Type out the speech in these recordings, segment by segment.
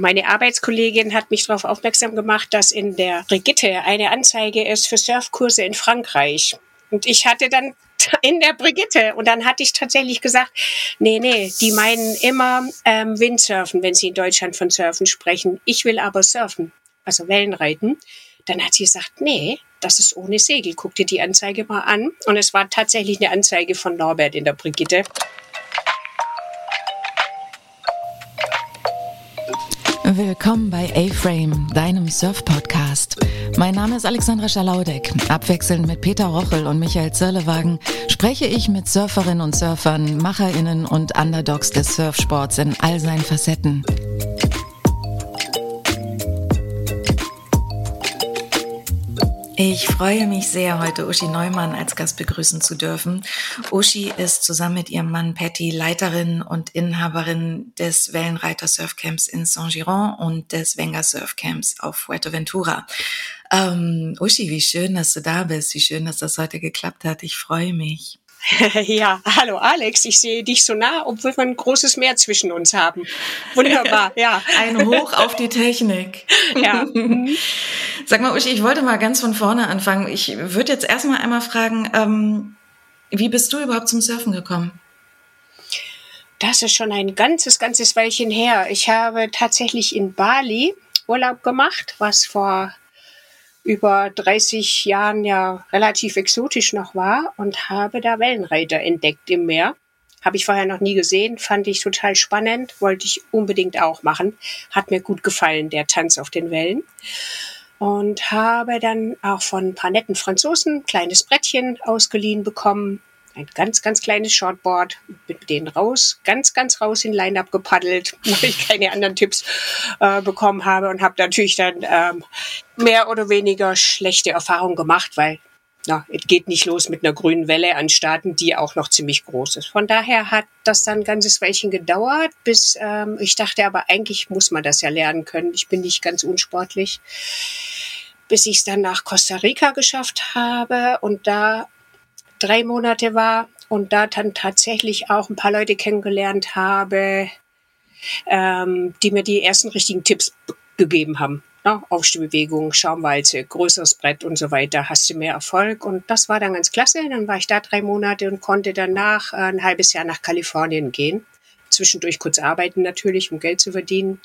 Meine Arbeitskollegin hat mich darauf aufmerksam gemacht, dass in der Brigitte eine Anzeige ist für Surfkurse in Frankreich. Und ich hatte dann in der Brigitte. Und dann hatte ich tatsächlich gesagt, nee, nee, die meinen immer ähm, Windsurfen, wenn sie in Deutschland von Surfen sprechen. Ich will aber surfen, also Wellenreiten. Dann hat sie gesagt, nee, das ist ohne Segel. Guck dir die Anzeige mal an. Und es war tatsächlich eine Anzeige von Norbert in der Brigitte. Willkommen bei A-Frame, deinem Surf-Podcast. Mein Name ist Alexandra Schalaudek. Abwechselnd mit Peter Rochel und Michael Zörlewagen spreche ich mit Surferinnen und Surfern, MacherInnen und Underdogs des Surfsports in all seinen Facetten. Ich freue mich sehr, heute Uschi Neumann als Gast begrüßen zu dürfen. Uschi ist zusammen mit ihrem Mann Patty Leiterin und Inhaberin des Wellenreiter Surfcamps in Saint-Giron und des Wenger Surfcamps auf Fuerteventura. Ähm, Uschi, wie schön, dass du da bist. Wie schön, dass das heute geklappt hat. Ich freue mich. Ja, hallo Alex, ich sehe dich so nah, obwohl wir ein großes Meer zwischen uns haben. Wunderbar, ja. Ein Hoch auf die Technik. Ja. Mhm. Sag mal, Uschi, ich wollte mal ganz von vorne anfangen. Ich würde jetzt erstmal einmal fragen, ähm, wie bist du überhaupt zum Surfen gekommen? Das ist schon ein ganzes, ganzes Weilchen her. Ich habe tatsächlich in Bali Urlaub gemacht, was vor über 30 Jahren ja relativ exotisch noch war und habe da Wellenreiter entdeckt im Meer. Habe ich vorher noch nie gesehen, fand ich total spannend, wollte ich unbedingt auch machen. Hat mir gut gefallen, der Tanz auf den Wellen. Und habe dann auch von ein paar netten Franzosen ein kleines Brettchen ausgeliehen bekommen, ein ganz, ganz kleines Shortboard, mit denen raus, ganz, ganz raus in Line-Up gepaddelt, weil ich keine anderen Tipps äh, bekommen habe und habe natürlich dann ähm, mehr oder weniger schlechte Erfahrungen gemacht, weil es geht nicht los mit einer grünen Welle an Staaten, die auch noch ziemlich groß ist. Von daher hat das dann ein ganzes Weilchen gedauert, bis ähm, ich dachte, aber eigentlich muss man das ja lernen können. Ich bin nicht ganz unsportlich. Bis ich es dann nach Costa Rica geschafft habe und da drei Monate war und da dann tatsächlich auch ein paar Leute kennengelernt habe, ähm, die mir die ersten richtigen Tipps gegeben haben. Ja, Aufstehbewegung, Schaumwalze, größeres Brett und so weiter, hast du mehr Erfolg. Und das war dann ganz klasse. Dann war ich da drei Monate und konnte danach äh, ein halbes Jahr nach Kalifornien gehen. Zwischendurch kurz arbeiten natürlich, um Geld zu verdienen.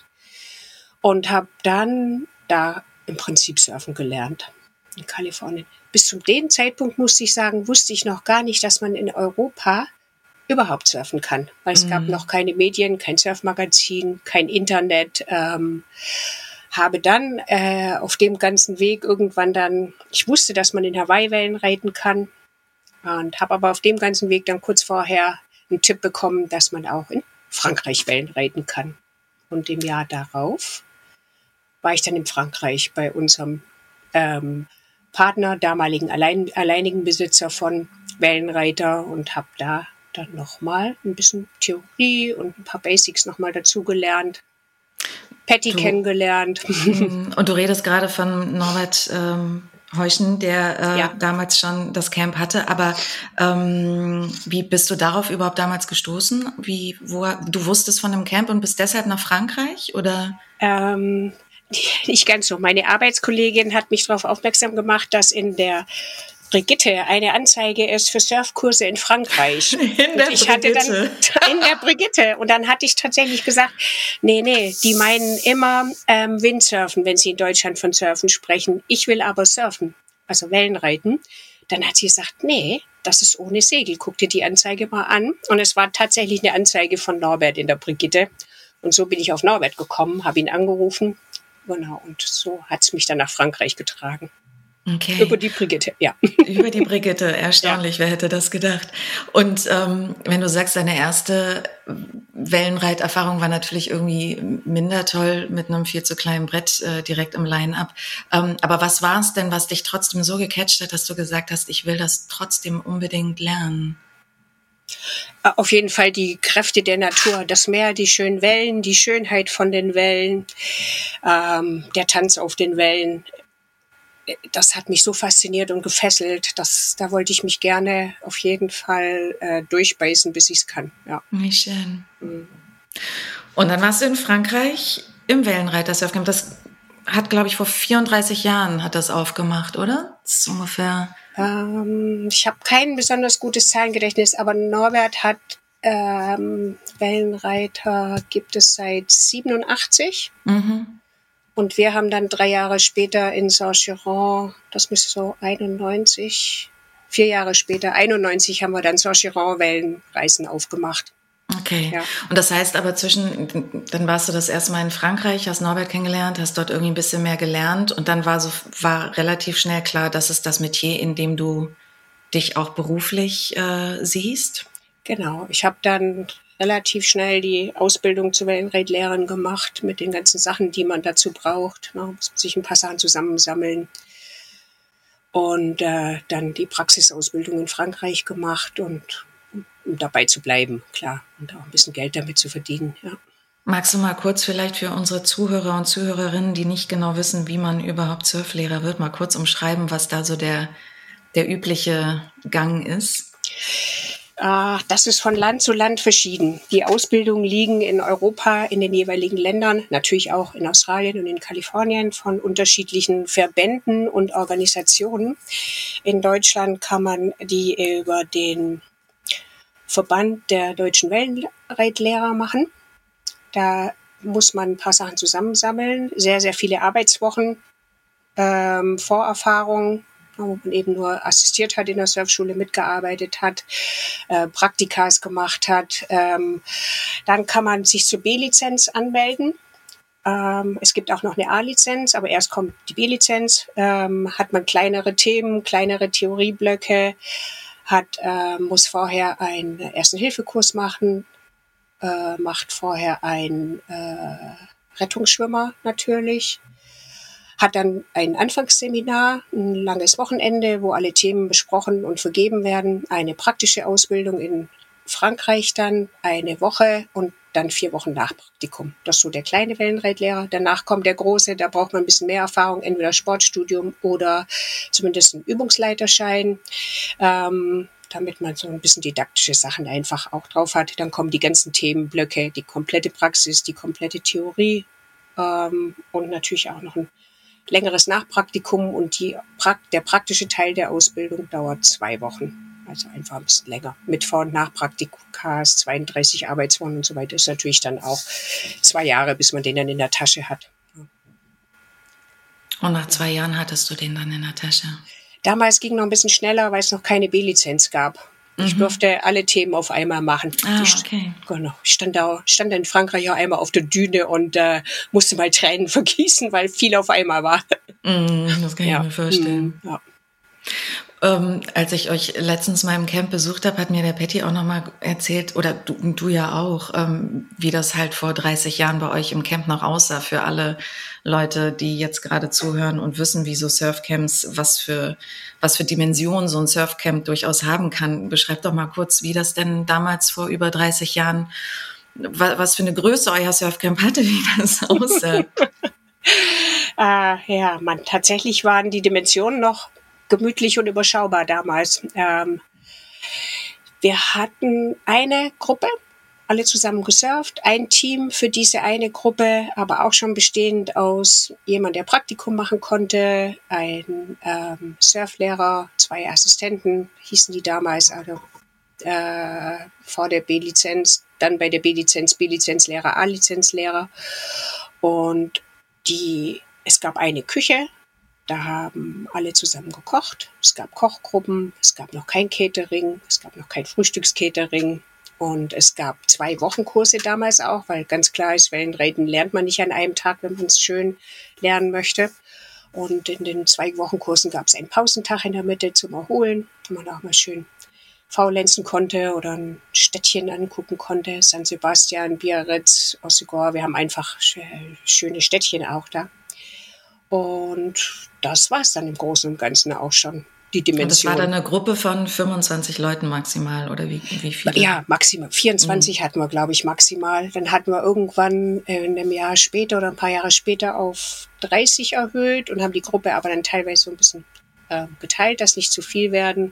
Und habe dann da im Prinzip surfen gelernt in Kalifornien. Bis zu dem Zeitpunkt musste ich sagen, wusste ich noch gar nicht, dass man in Europa überhaupt surfen kann, weil es mhm. gab noch keine Medien, kein Surfmagazin, kein Internet. Ähm, habe dann äh, auf dem ganzen Weg irgendwann dann, ich wusste, dass man in Hawaii Wellen reiten kann und habe aber auf dem ganzen Weg dann kurz vorher einen Tipp bekommen, dass man auch in Frankreich Wellen reiten kann. Und im Jahr darauf war ich dann in Frankreich bei unserem ähm, Partner, damaligen allein, alleinigen Besitzer von Wellenreiter und habe da dann nochmal ein bisschen Theorie und ein paar Basics nochmal dazugelernt. Patty du, kennengelernt. Mhm. Und du redest gerade von Norbert ähm, Heuschen, der äh, ja. damals schon das Camp hatte. Aber ähm, wie bist du darauf überhaupt damals gestoßen? Wie, wo, du wusstest von dem Camp und bist deshalb nach Frankreich oder? Ähm, nicht ganz so. Meine Arbeitskollegin hat mich darauf aufmerksam gemacht, dass in der Brigitte eine Anzeige ist für Surfkurse in Frankreich. In der ich Brigitte. hatte dann in der Brigitte und dann hatte ich tatsächlich gesagt, nee, nee, die meinen immer ähm, Windsurfen, wenn sie in Deutschland von Surfen sprechen. Ich will aber surfen, also Wellenreiten. Dann hat sie gesagt, nee, das ist ohne Segel. Guck dir die Anzeige mal an. Und es war tatsächlich eine Anzeige von Norbert in der Brigitte. Und so bin ich auf Norbert gekommen, habe ihn angerufen Genau, und so hat es mich dann nach Frankreich getragen. Okay. Über die Brigitte, ja. Über die Brigitte, erstaunlich, ja. wer hätte das gedacht? Und ähm, wenn du sagst, deine erste Wellenreiterfahrung war natürlich irgendwie minder toll mit einem viel zu kleinen Brett äh, direkt im Line-up. Ähm, aber was war es denn, was dich trotzdem so gecatcht hat, dass du gesagt hast, ich will das trotzdem unbedingt lernen? Äh, auf jeden Fall die Kräfte der Natur, das Meer, die schönen Wellen, die Schönheit von den Wellen, ähm, der Tanz auf den Wellen. Das hat mich so fasziniert und gefesselt, dass da wollte ich mich gerne auf jeden Fall äh, durchbeißen, bis ich es kann. Ja. Wie schön. Mhm. Und dann warst du in Frankreich Im Wellenreiter Surfcamp. Das hat, glaube ich, vor 34 Jahren hat das aufgemacht, oder? Das ist ungefähr. Ähm, ich habe kein besonders gutes Zahlengedächtnis, aber Norbert hat ähm, Wellenreiter gibt es seit 87. Mhm. Und wir haben dann drei Jahre später in Saint-Giron, das müsste so 91, vier Jahre später, 91 haben wir dann Saint-Giron Wellenreisen aufgemacht. Okay. Ja. Und das heißt aber zwischen, dann warst du das erste Mal in Frankreich, hast Norbert kennengelernt, hast dort irgendwie ein bisschen mehr gelernt und dann war so, war relativ schnell klar, dass es das Metier, in dem du dich auch beruflich äh, siehst. Genau. Ich habe dann relativ schnell die Ausbildung zur Wellenreitlehrerin gemacht mit den ganzen Sachen, die man dazu braucht. Ne? Muss man sich ein paar Sachen zusammensammeln. Und äh, dann die Praxisausbildung in Frankreich gemacht und dabei zu bleiben, klar. Und auch ein bisschen Geld damit zu verdienen, ja. Magst du mal kurz vielleicht für unsere Zuhörer und Zuhörerinnen, die nicht genau wissen, wie man überhaupt Surflehrer wird, mal kurz umschreiben, was da so der, der übliche Gang ist? Ah, das ist von Land zu Land verschieden. Die Ausbildungen liegen in Europa, in den jeweiligen Ländern, natürlich auch in Australien und in Kalifornien von unterschiedlichen Verbänden und Organisationen. In Deutschland kann man die über den Verband der deutschen Wellenreitlehrer machen. Da muss man ein paar Sachen zusammensammeln, sehr, sehr viele Arbeitswochen, ähm, Vorerfahrung, wo man eben nur assistiert hat in der Surfschule, mitgearbeitet hat, äh, Praktikas gemacht hat. Ähm, dann kann man sich zur B-Lizenz anmelden. Ähm, es gibt auch noch eine A-Lizenz, aber erst kommt die B-Lizenz. Ähm, hat man kleinere Themen, kleinere Theorieblöcke, hat, äh, muss vorher einen Ersten-Hilfe-Kurs machen, äh, macht vorher einen äh, Rettungsschwimmer natürlich, hat dann ein Anfangsseminar, ein langes Wochenende, wo alle Themen besprochen und vergeben werden, eine praktische Ausbildung in Frankreich dann, eine Woche und dann vier Wochen Nachpraktikum. Das ist so der kleine Wellenreitlehrer. Danach kommt der große, da braucht man ein bisschen mehr Erfahrung, entweder Sportstudium oder zumindest ein Übungsleiterschein. Ähm, damit man so ein bisschen didaktische Sachen einfach auch drauf hat. Dann kommen die ganzen Themenblöcke, die komplette Praxis, die komplette Theorie ähm, und natürlich auch noch ein längeres Nachpraktikum und die, der praktische Teil der Ausbildung dauert zwei Wochen. Also einfach ein bisschen länger. Mit Vor- und Nachpraktikas, 32 Arbeitswochen und so weiter ist natürlich dann auch zwei Jahre, bis man den dann in der Tasche hat. Und nach zwei Jahren hattest du den dann in der Tasche? Damals ging noch ein bisschen schneller, weil es noch keine B-Lizenz gab. Ich mhm. durfte alle Themen auf einmal machen. Ah, okay. Genau. Ich stand da, stand in Frankreich auch einmal auf der Düne und äh, musste mal Tränen vergießen, weil viel auf einmal war. Mm, das kann ja. ich mir vorstellen. Mm, ja. Ähm, als ich euch letztens mal im Camp besucht habe, hat mir der Patty auch nochmal erzählt, oder du, du ja auch, ähm, wie das halt vor 30 Jahren bei euch im Camp noch aussah für alle Leute, die jetzt gerade zuhören und wissen, wie so Surfcamps, was für, was für Dimensionen so ein Surfcamp durchaus haben kann. Beschreib doch mal kurz, wie das denn damals vor über 30 Jahren, was für eine Größe euer Surfcamp hatte, wie das aussah. äh, ja, man, tatsächlich waren die Dimensionen noch gemütlich und überschaubar damals. Ähm, wir hatten eine Gruppe, alle zusammen gesurft, ein Team für diese eine Gruppe, aber auch schon bestehend aus jemand, der Praktikum machen konnte, ein ähm, Surflehrer, zwei Assistenten hießen die damals, also äh, vor der B-Lizenz, dann bei der B-Lizenz, B-Lizenzlehrer, A-Lizenzlehrer und die, es gab eine Küche, da haben alle zusammen gekocht. Es gab Kochgruppen, es gab noch kein Catering, es gab noch kein Frühstückscatering. Und es gab zwei Wochenkurse damals auch, weil ganz klar ist, Wellenreiten lernt man nicht an einem Tag, wenn man es schön lernen möchte. Und in den zwei Wochenkursen gab es einen Pausentag in der Mitte zum Erholen, wo man auch mal schön faulenzen konnte oder ein Städtchen angucken konnte. San Sebastian, Biarritz, Ossegor. Wir haben einfach schöne Städtchen auch da. Und das war es dann im Großen und Ganzen auch schon. Die Dimension. Und das war dann eine Gruppe von 25 Leuten maximal oder wie, wie viele? Ja, maximal. 24 mhm. hatten wir, glaube ich, maximal. Dann hatten wir irgendwann in einem Jahr später oder ein paar Jahre später auf 30 erhöht und haben die Gruppe aber dann teilweise so ein bisschen äh, geteilt, dass nicht zu viel werden.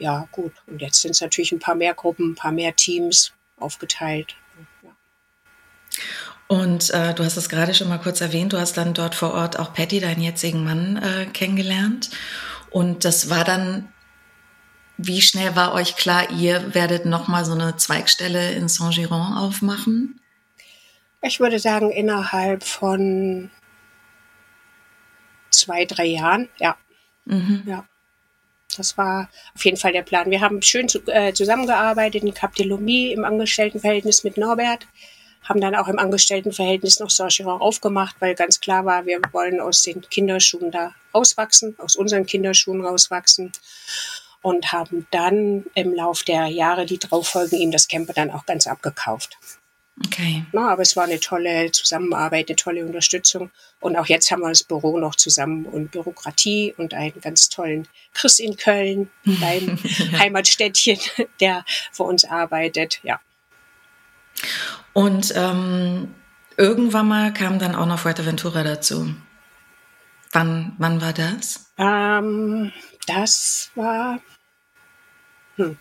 Ja, gut. Und jetzt sind es natürlich ein paar mehr Gruppen, ein paar mehr Teams aufgeteilt. Ja. Und äh, du hast es gerade schon mal kurz erwähnt, du hast dann dort vor Ort auch Patty, deinen jetzigen Mann, äh, kennengelernt. Und das war dann, wie schnell war euch klar, ihr werdet nochmal so eine Zweigstelle in Saint-Giron aufmachen? Ich würde sagen, innerhalb von zwei, drei Jahren, ja. Mhm. Ja. Das war auf jeden Fall der Plan. Wir haben schön zu, äh, zusammengearbeitet in Cap de Lomie im Angestelltenverhältnis mit Norbert, haben dann auch im Angestelltenverhältnis noch Saint-Giron aufgemacht, weil ganz klar war, wir wollen aus den Kinderschuhen da rauswachsen, aus unseren Kinderschuhen rauswachsen und haben dann im Lauf der Jahre, die drauf folgen, ihm das Camper dann auch ganz abgekauft. Okay. Na, aber es war eine tolle Zusammenarbeit, eine tolle Unterstützung. Und auch jetzt haben wir das Büro noch zusammen und Bürokratie und einen ganz tollen Chris in Köln, beim Heimatstädtchen, der für uns arbeitet. Ja. Und ähm, irgendwann mal kam dann auch noch Fuerteventura dazu. Wann, wann war das? Ähm, das war. Hm,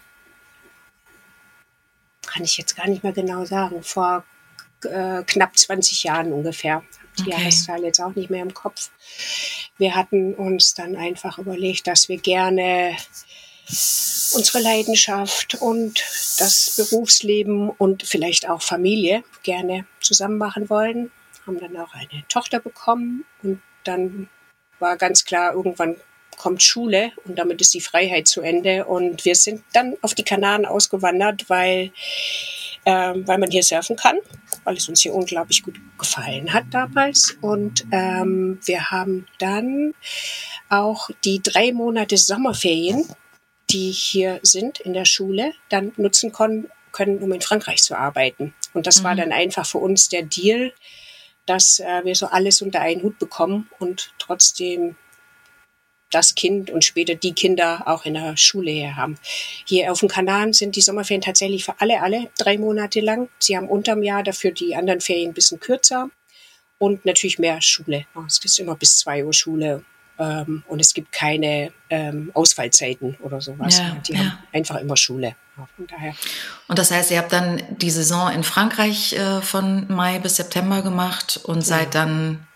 kann ich jetzt gar nicht mehr genau sagen, vor äh, knapp 20 Jahren ungefähr. Die okay. Jahreszahl jetzt auch nicht mehr im Kopf. Wir hatten uns dann einfach überlegt, dass wir gerne unsere Leidenschaft und das Berufsleben und vielleicht auch Familie gerne zusammen machen wollen. Haben dann auch eine Tochter bekommen und dann war ganz klar, irgendwann kommt Schule und damit ist die Freiheit zu Ende. Und wir sind dann auf die Kanaren ausgewandert, weil, ähm, weil man hier surfen kann, weil es uns hier unglaublich gut gefallen hat damals. Und ähm, wir haben dann auch die drei Monate Sommerferien, die hier sind in der Schule, dann nutzen können, können um in Frankreich zu arbeiten. Und das mhm. war dann einfach für uns der Deal, dass äh, wir so alles unter einen Hut bekommen und trotzdem das Kind und später die Kinder auch in der Schule her haben. Hier auf dem Kanal sind die Sommerferien tatsächlich für alle, alle drei Monate lang. Sie haben unterm Jahr dafür die anderen Ferien ein bisschen kürzer und natürlich mehr Schule. Es ist immer bis zwei Uhr Schule ähm, und es gibt keine ähm, Ausfallzeiten oder sowas. Ja, die ja. haben einfach immer Schule. daher. Und das heißt, ihr habt dann die Saison in Frankreich äh, von Mai bis September gemacht und seid dann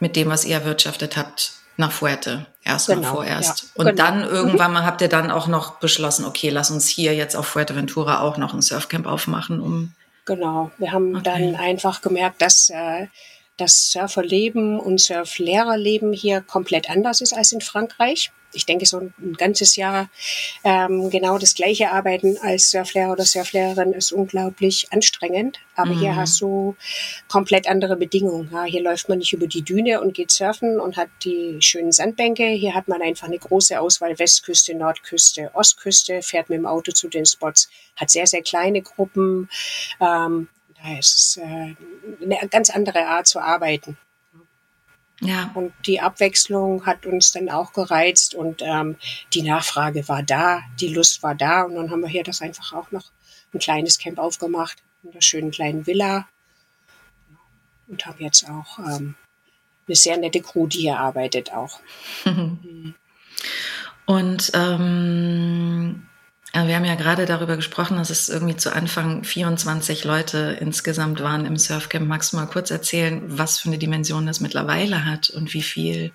mit dem, was ihr erwirtschaftet habt, nach Fuerte. Erstmal genau, vorerst. Ja, und genau. dann mhm. irgendwann mal habt ihr dann auch noch beschlossen, okay, lass uns hier jetzt auf Fuerteventura auch noch ein Surfcamp aufmachen, um. Genau. Wir haben okay. dann einfach gemerkt, dass äh, das Surferleben und Surflehrerleben hier komplett anders ist als in Frankreich ich denke, so ein ganzes Jahr ähm, genau das gleiche arbeiten als Surflehrer oder Surflehrerin ist unglaublich anstrengend. Aber mhm. hier hast du komplett andere Bedingungen. Ja, hier läuft man nicht über die Düne und geht surfen und hat die schönen Sandbänke. Hier hat man einfach eine große Auswahl Westküste, Nordküste, Ostküste, fährt mit dem Auto zu den Spots, hat sehr, sehr kleine Gruppen. Ähm, da ist es äh, eine ganz andere Art zu arbeiten. Ja. Und die Abwechslung hat uns dann auch gereizt und ähm, die Nachfrage war da, die Lust war da und dann haben wir hier das einfach auch noch ein kleines Camp aufgemacht in der schönen kleinen Villa und haben jetzt auch ähm, eine sehr nette Crew, die hier arbeitet auch. und ähm, wir haben ja gerade darüber gesprochen, dass es irgendwie zu Anfang 24 Leute insgesamt waren im Surfcamp. Magst du mal kurz erzählen, was für eine Dimension das mittlerweile hat und wie viel,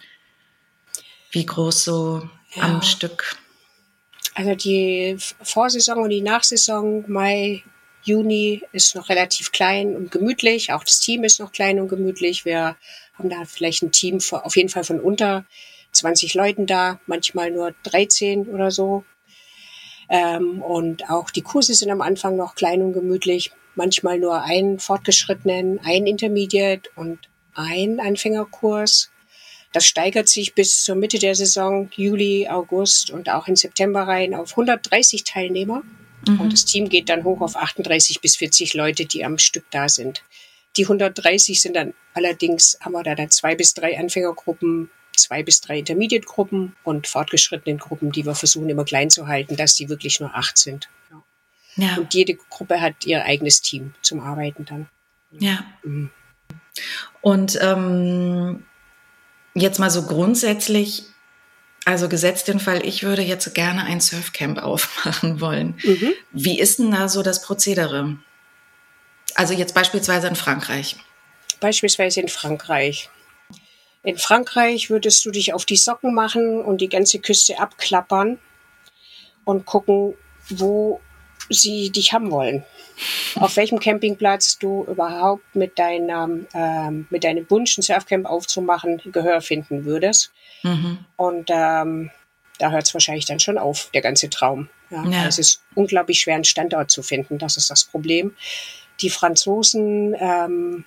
wie groß so ja. am Stück? Also die Vorsaison und die Nachsaison, Mai, Juni ist noch relativ klein und gemütlich. Auch das Team ist noch klein und gemütlich. Wir haben da vielleicht ein Team auf jeden Fall von unter 20 Leuten da, manchmal nur 13 oder so. Ähm, und auch die Kurse sind am Anfang noch klein und gemütlich. Manchmal nur ein fortgeschrittenen, ein Intermediate und ein Anfängerkurs. Das steigert sich bis zur Mitte der Saison, Juli, August und auch in September rein auf 130 Teilnehmer. Mhm. Und das Team geht dann hoch auf 38 bis 40 Leute, die am Stück da sind. Die 130 sind dann allerdings, haben wir da dann zwei bis drei Anfängergruppen zwei bis drei Intermediate-Gruppen und fortgeschrittenen Gruppen, die wir versuchen immer klein zu halten, dass die wirklich nur acht sind. Ja. ja. Und jede Gruppe hat ihr eigenes Team zum Arbeiten dann. Ja. Mhm. Und ähm, jetzt mal so grundsätzlich, also gesetzt den Fall, ich würde jetzt gerne ein Surfcamp aufmachen wollen. Mhm. Wie ist denn da so das Prozedere? Also jetzt beispielsweise in Frankreich. beispielsweise in Frankreich. In Frankreich würdest du dich auf die Socken machen und die ganze Küste abklappern und gucken, wo sie dich haben wollen. Auf welchem Campingplatz du überhaupt mit deinem, ähm, mit deinem Wunsch, ein Surfcamp aufzumachen, Gehör finden würdest. Mhm. Und ähm, da hört es wahrscheinlich dann schon auf, der ganze Traum. Ja, ja. Es ist unglaublich schwer, einen Standort zu finden. Das ist das Problem. Die Franzosen ähm,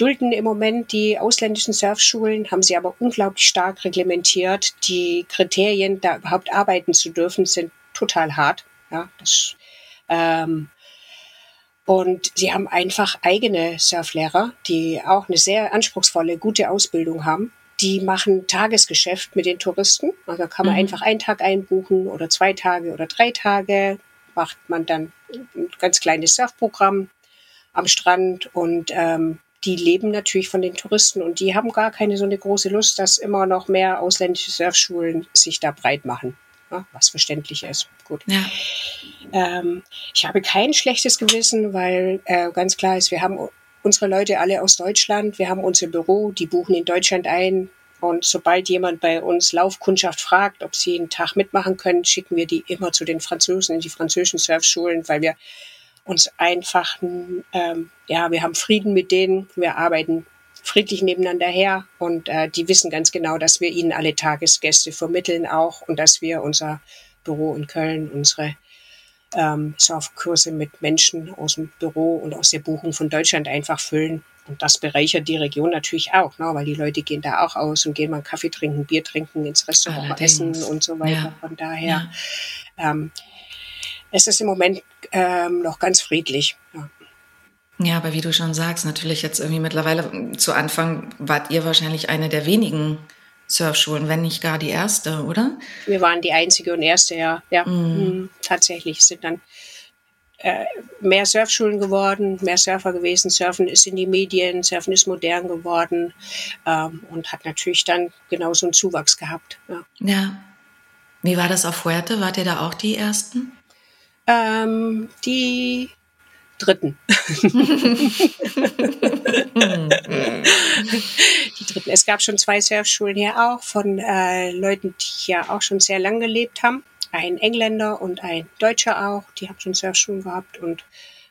dulden im Moment die ausländischen Surfschulen, haben sie aber unglaublich stark reglementiert. Die Kriterien, da überhaupt arbeiten zu dürfen, sind total hart. Ja, das, ähm, und sie haben einfach eigene Surflehrer, die auch eine sehr anspruchsvolle, gute Ausbildung haben. Die machen Tagesgeschäft mit den Touristen. Also kann man mhm. einfach einen Tag einbuchen oder zwei Tage oder drei Tage. Macht man dann ein ganz kleines Surfprogramm am Strand und ähm, die leben natürlich von den Touristen und die haben gar keine so eine große Lust, dass immer noch mehr ausländische Surfschulen sich da breit machen. Ja, was verständlich ist. Gut. Ja. Ähm, ich habe kein schlechtes Gewissen, weil äh, ganz klar ist, wir haben unsere Leute alle aus Deutschland, wir haben unser Büro, die buchen in Deutschland ein. Und sobald jemand bei uns Laufkundschaft fragt, ob sie einen Tag mitmachen können, schicken wir die immer zu den Franzosen in die französischen Surfschulen, weil wir uns einfach, ähm, ja, wir haben Frieden mit denen, wir arbeiten friedlich nebeneinander her und äh, die wissen ganz genau, dass wir ihnen alle Tagesgäste vermitteln auch und dass wir unser Büro in Köln, unsere ähm, Surfkurse mit Menschen aus dem Büro und aus der Buchung von Deutschland einfach füllen. Und das bereichert die Region natürlich auch, ne? weil die Leute gehen da auch aus und gehen mal Kaffee trinken, Bier trinken, ins Restaurant Allerdings. essen und so weiter. Ja. Von daher ja. ähm, es ist im Moment ähm, noch ganz friedlich. Ja. Ja, aber wie du schon sagst, natürlich jetzt irgendwie mittlerweile zu Anfang wart ihr wahrscheinlich eine der wenigen Surfschulen, wenn nicht gar die erste, oder? Wir waren die einzige und erste, ja. Ja, mm. tatsächlich sind dann äh, mehr Surfschulen geworden, mehr Surfer gewesen. Surfen ist in die Medien, Surfen ist modern geworden ähm, und hat natürlich dann genauso einen Zuwachs gehabt. Ja. ja. Wie war das auf Fuerte? Wart ihr da auch die ersten? Ähm, die Dritten. die Dritten. Es gab schon zwei Surfschulen hier auch von äh, Leuten, die hier auch schon sehr lange gelebt haben. Ein Engländer und ein Deutscher auch. Die haben schon Surfschulen gehabt und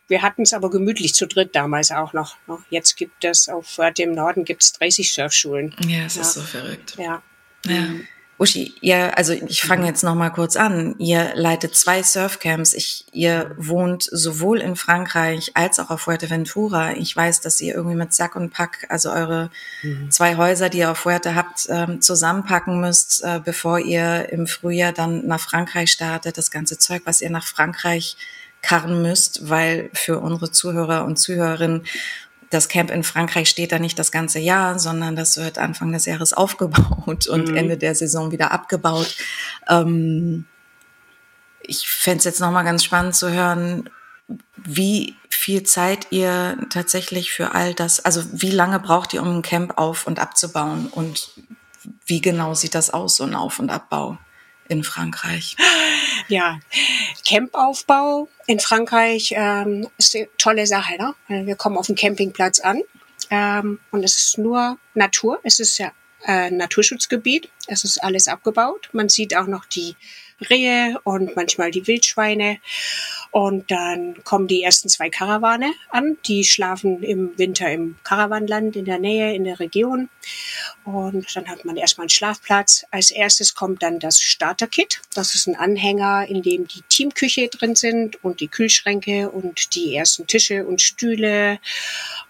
wir hatten es aber gemütlich zu dritt damals auch noch. Jetzt gibt es auf dem Norden gibt es 30 Surfschulen. Ja, es ja. ist so verrückt. Ja. ja. Mhm. Uschi, ihr, also ich fange jetzt noch mal kurz an. Ihr leitet zwei Surfcamps. Ich, ihr wohnt sowohl in Frankreich als auch auf Fuerteventura. Ich weiß, dass ihr irgendwie mit Sack und Pack, also eure mhm. zwei Häuser, die ihr auf Fuerte habt, ähm, zusammenpacken müsst, äh, bevor ihr im Frühjahr dann nach Frankreich startet. Das ganze Zeug, was ihr nach Frankreich karren müsst, weil für unsere Zuhörer und Zuhörerinnen das Camp in Frankreich steht da nicht das ganze Jahr, sondern das wird Anfang des Jahres aufgebaut und mhm. Ende der Saison wieder abgebaut. Ähm, ich fände es jetzt nochmal ganz spannend zu hören, wie viel Zeit ihr tatsächlich für all das, also wie lange braucht ihr, um ein Camp auf und abzubauen und wie genau sieht das aus, so ein Auf- und Abbau? In Frankreich? Ja, Campaufbau in Frankreich ähm, ist eine tolle Sache. Ne? Wir kommen auf dem Campingplatz an ähm, und es ist nur Natur. Es ist ja äh, Naturschutzgebiet. Es ist alles abgebaut. Man sieht auch noch die Rehe und manchmal die Wildschweine. Und dann kommen die ersten zwei Karawane an. Die schlafen im Winter im Karawanland in der Nähe, in der Region. Und dann hat man erstmal einen Schlafplatz. Als erstes kommt dann das Starter-Kit. Das ist ein Anhänger, in dem die Teamküche drin sind und die Kühlschränke und die ersten Tische und Stühle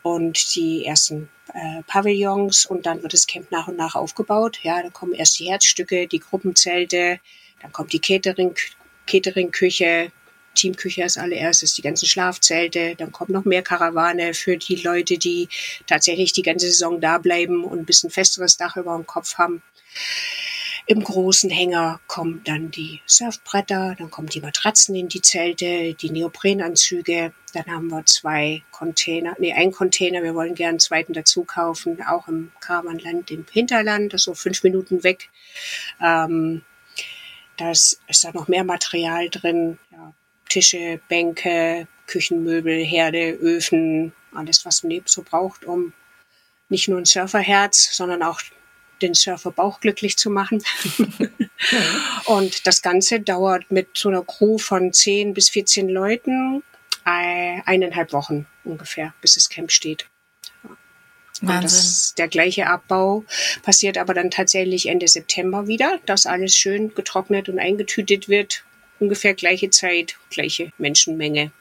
und die ersten äh, Pavillons und dann wird das Camp nach und nach aufgebaut. Ja, da kommen erst die Herzstücke, die Gruppenzelte, dann kommt die Catering, Catering-Küche, Teamküche als allererstes, die ganzen Schlafzelte, dann kommt noch mehr Karawane für die Leute, die tatsächlich die ganze Saison da bleiben und ein bisschen festeres Dach über dem Kopf haben. Im großen Hänger kommen dann die Surfbretter, dann kommen die Matratzen in die Zelte, die Neoprenanzüge, dann haben wir zwei Container, nee, ein Container, wir wollen gern einen zweiten dazu kaufen, auch im Karawanland im Hinterland, das ist so fünf Minuten weg. Ähm, da ist, da noch mehr Material drin. Ja, Tische, Bänke, Küchenmöbel, Herde, Öfen, alles, was man eben so braucht, um nicht nur ein Surferherz, sondern auch den Surferbauch glücklich zu machen. und das Ganze dauert mit so einer Crew von 10 bis 14 Leuten eineinhalb Wochen ungefähr, bis das Camp steht. Wahnsinn. Das, der gleiche Abbau passiert aber dann tatsächlich Ende September wieder, dass alles schön getrocknet und eingetütet wird. Ungefähr gleiche Zeit, gleiche Menschenmenge.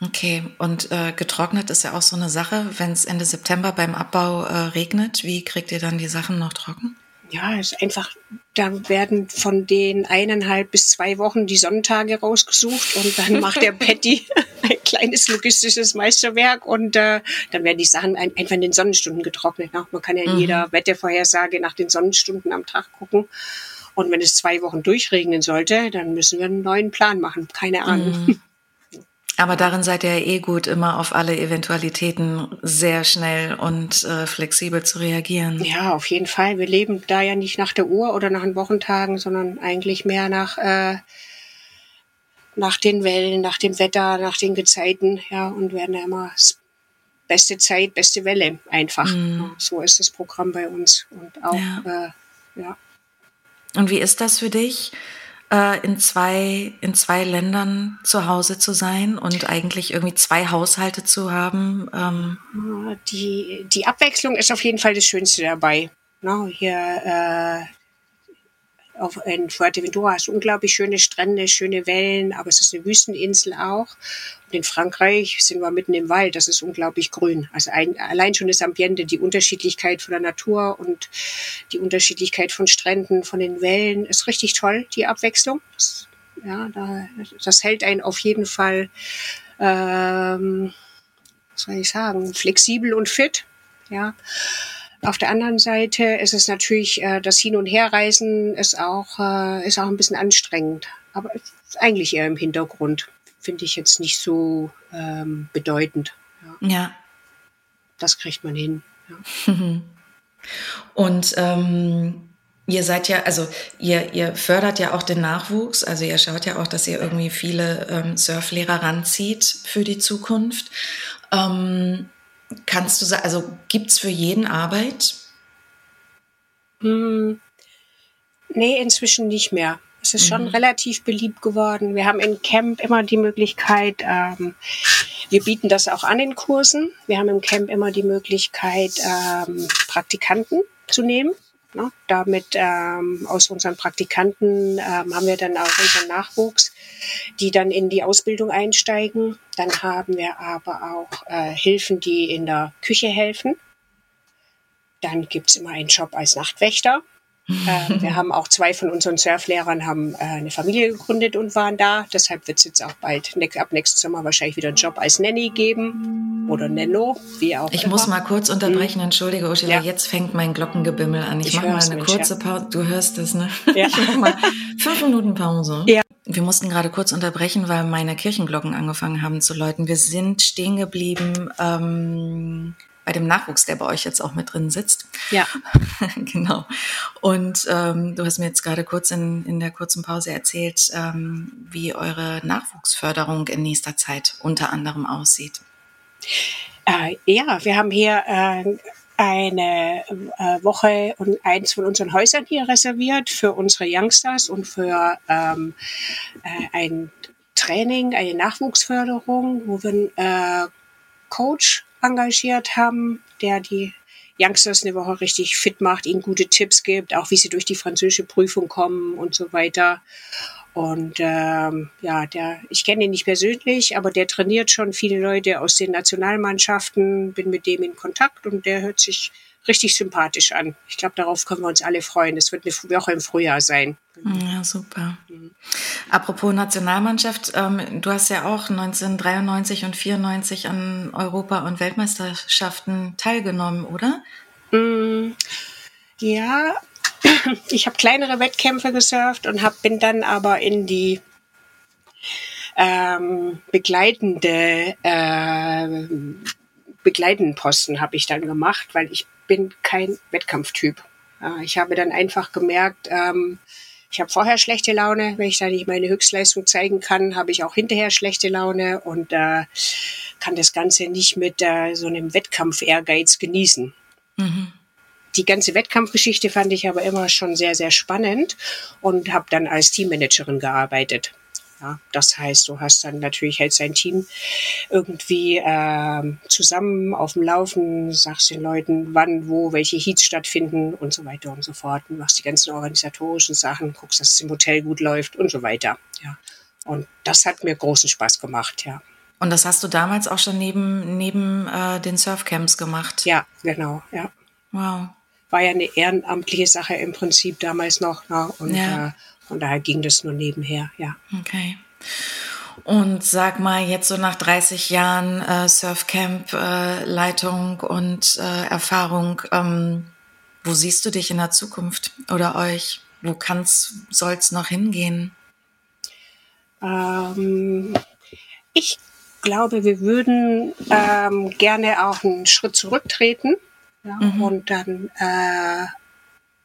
Okay, und äh, getrocknet ist ja auch so eine Sache. Wenn es Ende September beim Abbau äh, regnet, wie kriegt ihr dann die Sachen noch trocken? Ja, es ist einfach, da werden von den eineinhalb bis zwei Wochen die Sonnentage rausgesucht und dann macht der Patty ein kleines logistisches Meisterwerk und äh, dann werden die Sachen ein, einfach in den Sonnenstunden getrocknet. Ne? Man kann ja in mhm. jeder Wettervorhersage nach den Sonnenstunden am Tag gucken. Und wenn es zwei Wochen durchregnen sollte, dann müssen wir einen neuen Plan machen. Keine Ahnung. Mhm. Aber darin seid ihr ja eh gut, immer auf alle Eventualitäten sehr schnell und äh, flexibel zu reagieren. Ja, auf jeden Fall. Wir leben da ja nicht nach der Uhr oder nach den Wochentagen, sondern eigentlich mehr nach, äh, nach den Wellen, nach dem Wetter, nach den Gezeiten. Ja, und werden ja immer beste Zeit, beste Welle einfach. Mhm. So ist das Programm bei uns. Und auch, ja. Äh, ja. Und wie ist das für dich? Äh, in zwei in zwei Ländern zu Hause zu sein und eigentlich irgendwie zwei Haushalte zu haben. Ähm. Die die Abwechslung ist auf jeden Fall das Schönste dabei. No, ne, hier äh, auf, in Fuerteventura hast du unglaublich schöne Strände, schöne Wellen, aber es ist eine Wüsteninsel auch. Und in Frankreich sind wir mitten im Wald, das ist unglaublich grün. Also ein, allein schon das Ambiente, die Unterschiedlichkeit von der Natur und die Unterschiedlichkeit von Stränden, von den Wellen, ist richtig toll, die Abwechslung. Das, ja, da, das hält einen auf jeden Fall, ähm, was soll ich sagen, flexibel und fit. Ja. Auf der anderen Seite ist es natürlich, äh, das Hin- und Herreisen ist auch, äh, ist auch ein bisschen anstrengend. Aber eigentlich eher im Hintergrund. Finde ich jetzt nicht so ähm, bedeutend. Ja. ja. Das kriegt man hin. Ja. und ähm, ihr seid ja, also ihr, ihr fördert ja auch den Nachwuchs, also ihr schaut ja auch, dass ihr irgendwie viele ähm, Surflehrer ranzieht für die Zukunft. Ähm, Kannst du sagen, also gibt es für jeden Arbeit? Hm, nee, inzwischen nicht mehr. Es ist mhm. schon relativ beliebt geworden. Wir haben in Camp immer die Möglichkeit, ähm, wir bieten das auch an in Kursen. Wir haben im Camp immer die Möglichkeit, ähm, Praktikanten zu nehmen. Ne? Damit ähm, aus unseren Praktikanten ähm, haben wir dann auch unseren Nachwuchs, die dann in die Ausbildung einsteigen. Dann haben wir aber auch äh, Hilfen, die in der Küche helfen. Dann gibt's immer einen Job als Nachtwächter. Äh, wir haben auch zwei von unseren Surflehrern haben äh, eine Familie gegründet und waren da. Deshalb wird es jetzt auch bald ne ab nächstes Sommer wahrscheinlich wieder einen Job als Nanny geben oder Nenno, wie auch Ich immer. muss mal kurz unterbrechen, hm. entschuldige Ursula, ja. jetzt fängt mein Glockengebimmel an. Ich, ich mache mal eine kurze Pause. Du hörst es, ne? Ja. Ich mache mal fünf Minuten Pause. Ja. Wir mussten gerade kurz unterbrechen, weil meine Kirchenglocken angefangen haben zu läuten. Wir sind stehen geblieben ähm, bei dem Nachwuchs, der bei euch jetzt auch mit drin sitzt. Ja. genau. Und ähm, du hast mir jetzt gerade kurz in, in der kurzen Pause erzählt, ähm, wie eure Nachwuchsförderung in nächster Zeit unter anderem aussieht. Äh, ja, wir haben hier äh, eine äh, Woche und eins von unseren Häusern hier reserviert für unsere Youngsters und für ähm, äh, ein Training, eine Nachwuchsförderung, wo wir einen äh, Coach engagiert haben, der die Youngsters eine Woche richtig fit macht, ihnen gute Tipps gibt, auch wie sie durch die französische Prüfung kommen und so weiter. Und ähm, ja, der, ich kenne ihn nicht persönlich, aber der trainiert schon viele Leute aus den Nationalmannschaften, bin mit dem in Kontakt und der hört sich richtig sympathisch an. Ich glaube, darauf können wir uns alle freuen. Es wird eine Woche im Frühjahr sein. Ja, super. Mhm. Apropos Nationalmannschaft, ähm, du hast ja auch 1993 und 94 an Europa- und Weltmeisterschaften teilgenommen, oder? Mm, ja, ich habe kleinere Wettkämpfe gesurft und hab, bin dann aber in die ähm, begleitende äh, begleitenden Posten habe ich dann gemacht, weil ich bin kein Wettkampftyp. Äh, ich habe dann einfach gemerkt, ähm, Ich habe vorher schlechte Laune, wenn ich da nicht meine Höchstleistung zeigen kann, habe ich auch hinterher schlechte Laune und äh, kann das Ganze nicht mit äh, so einem Wettkampf-Ehrgeiz genießen. Mhm. Die ganze Wettkampfgeschichte fand ich aber immer schon sehr, sehr spannend und habe dann als Teammanagerin gearbeitet. Ja, das heißt, du hast dann natürlich hältst dein Team irgendwie äh, zusammen auf dem Laufen, sagst den Leuten, wann, wo, welche Heats stattfinden und so weiter und so fort. Du machst die ganzen organisatorischen Sachen, guckst, dass es im Hotel gut läuft und so weiter. Ja. Und das hat mir großen Spaß gemacht, ja. Und das hast du damals auch schon neben, neben äh, den Surfcamps gemacht? Ja, genau, ja. Wow. War ja eine ehrenamtliche Sache im Prinzip damals noch. Ne? Und ja. äh, von daher ging das nur nebenher, ja. Okay. Und sag mal, jetzt so nach 30 Jahren äh, Surfcamp-Leitung äh, und äh, Erfahrung, ähm, wo siehst du dich in der Zukunft oder euch? Wo kann's, soll's noch hingehen? Ähm, ich glaube, wir würden ähm, gerne auch einen Schritt zurücktreten ja, mhm. und dann äh,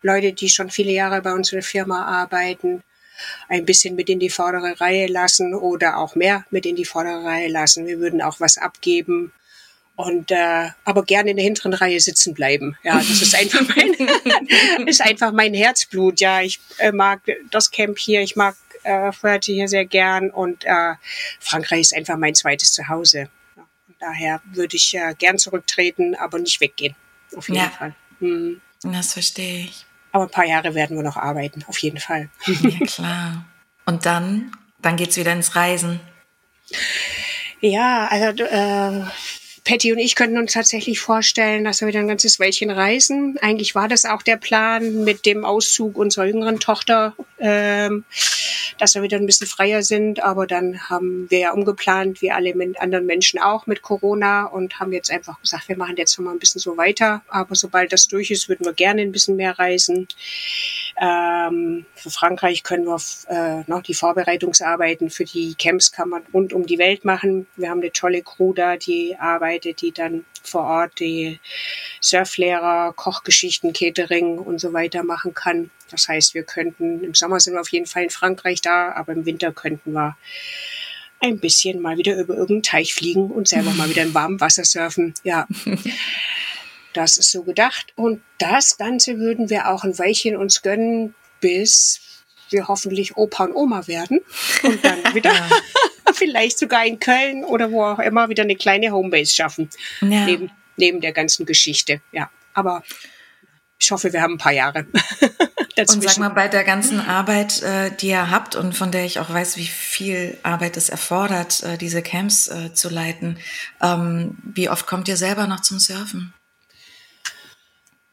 Leute, die schon viele Jahre bei uns in der Firma arbeiten, ein bisschen mit in die vordere Reihe lassen oder auch mehr mit in die vordere Reihe lassen. Wir würden auch was abgeben und äh, aber gerne in der hinteren Reihe sitzen bleiben. Ja, das ist einfach mein ist einfach mein Herzblut. Ja, ich äh, mag das Camp hier, ich mag äh, Fuerte hier sehr gern und äh, Frankreich ist einfach mein zweites Zuhause. Ja, daher würde ich äh, gern zurücktreten, aber nicht weggehen. Auf jeden ja. Fall. Hm. Das verstehe ich. Aber ein paar Jahre werden wir noch arbeiten, auf jeden Fall. Ja, klar. Und dann, dann geht's wieder ins Reisen. Ja, also äh, Patty und ich könnten uns tatsächlich vorstellen, dass wir wieder ein ganzes Weilchen reisen. Eigentlich war das auch der Plan mit dem Auszug unserer jüngeren Tochter, ähm, dass wir wieder ein bisschen freier sind. Aber dann haben wir ja umgeplant, wie alle anderen Menschen auch mit Corona und haben jetzt einfach gesagt, wir machen jetzt mal ein bisschen so weiter. Aber sobald das durch ist, würden wir gerne ein bisschen mehr reisen. Ähm, für Frankreich können wir äh, noch die Vorbereitungsarbeiten für die Camps kann man rund um die Welt machen. Wir haben eine tolle Crew da, die arbeitet vorbereitet, die dann vor Ort die Surflehrer, Kochgeschichten, Catering und so weiter machen kann. Das heißt, wir könnten, im Sommer sind wir auf jeden Fall in Frankreich da, aber im Winter könnten wir ein bisschen mal wieder über irgendeinen Teich fliegen und selber mal wieder im warmen Wasser surfen. Ja. Das ist so gedacht. Und das Ganze würden wir auch ein Weilchen uns gönnen, bis wir hoffentlich Opa und Oma werden und dann wieder vielleicht sogar in Köln oder wo auch immer wieder eine kleine Homebase schaffen. Ja. Neben, neben der ganzen Geschichte. Ja, aber ich hoffe, wir haben ein paar Jahre. und sag mal, bei der ganzen Arbeit, äh, die ihr habt und von der ich auch weiß, wie viel Arbeit es erfordert, äh, diese Camps äh, zu leiten, ähm, wie oft kommt ihr selber noch zum Surfen?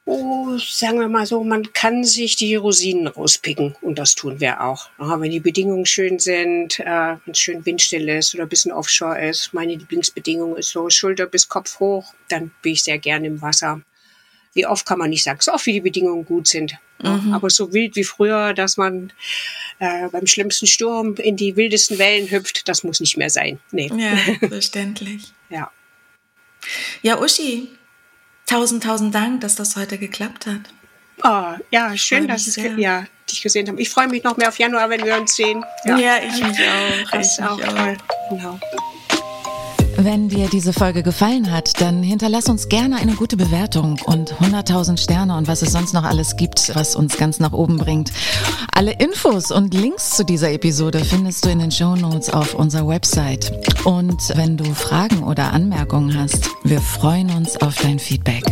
Oh, sagen wir mal so, man kann sich die Rosinen rauspicken und das tun wir auch. Ja, wenn die Bedingungen schön sind, äh, wenn es schön windstill ist oder ein bisschen Offshore ist, meine Lieblingsbedingung ist so Schulter bis Kopf hoch, dann bin ich sehr gerne im Wasser. Wie oft kann man nicht sagen, so oft wie die Bedingungen gut sind. Mhm. Aber so wild wie früher, dass man äh, beim schlimmsten Sturm in die wildesten Wellen hüpft, das muss nicht mehr sein. Nee. Ja, verständlich. ja. Ja, Uschi, Tausend, tausend Dank, dass das heute geklappt hat. Oh, ja, schön, dass es ja, dich gesehen haben. Ich freue mich noch mehr auf Januar, wenn wir uns sehen. Ja, ja ich mich auch. Das ist auch toll. Genau. Wenn dir diese Folge gefallen hat, dann hinterlass uns gerne eine gute Bewertung und 100.000 Sterne und was es sonst noch alles gibt, was uns ganz nach oben bringt. Alle Infos und Links zu dieser Episode findest du in den Show Notes auf unserer Website. Und wenn du Fragen oder Anmerkungen hast, wir freuen uns auf dein Feedback.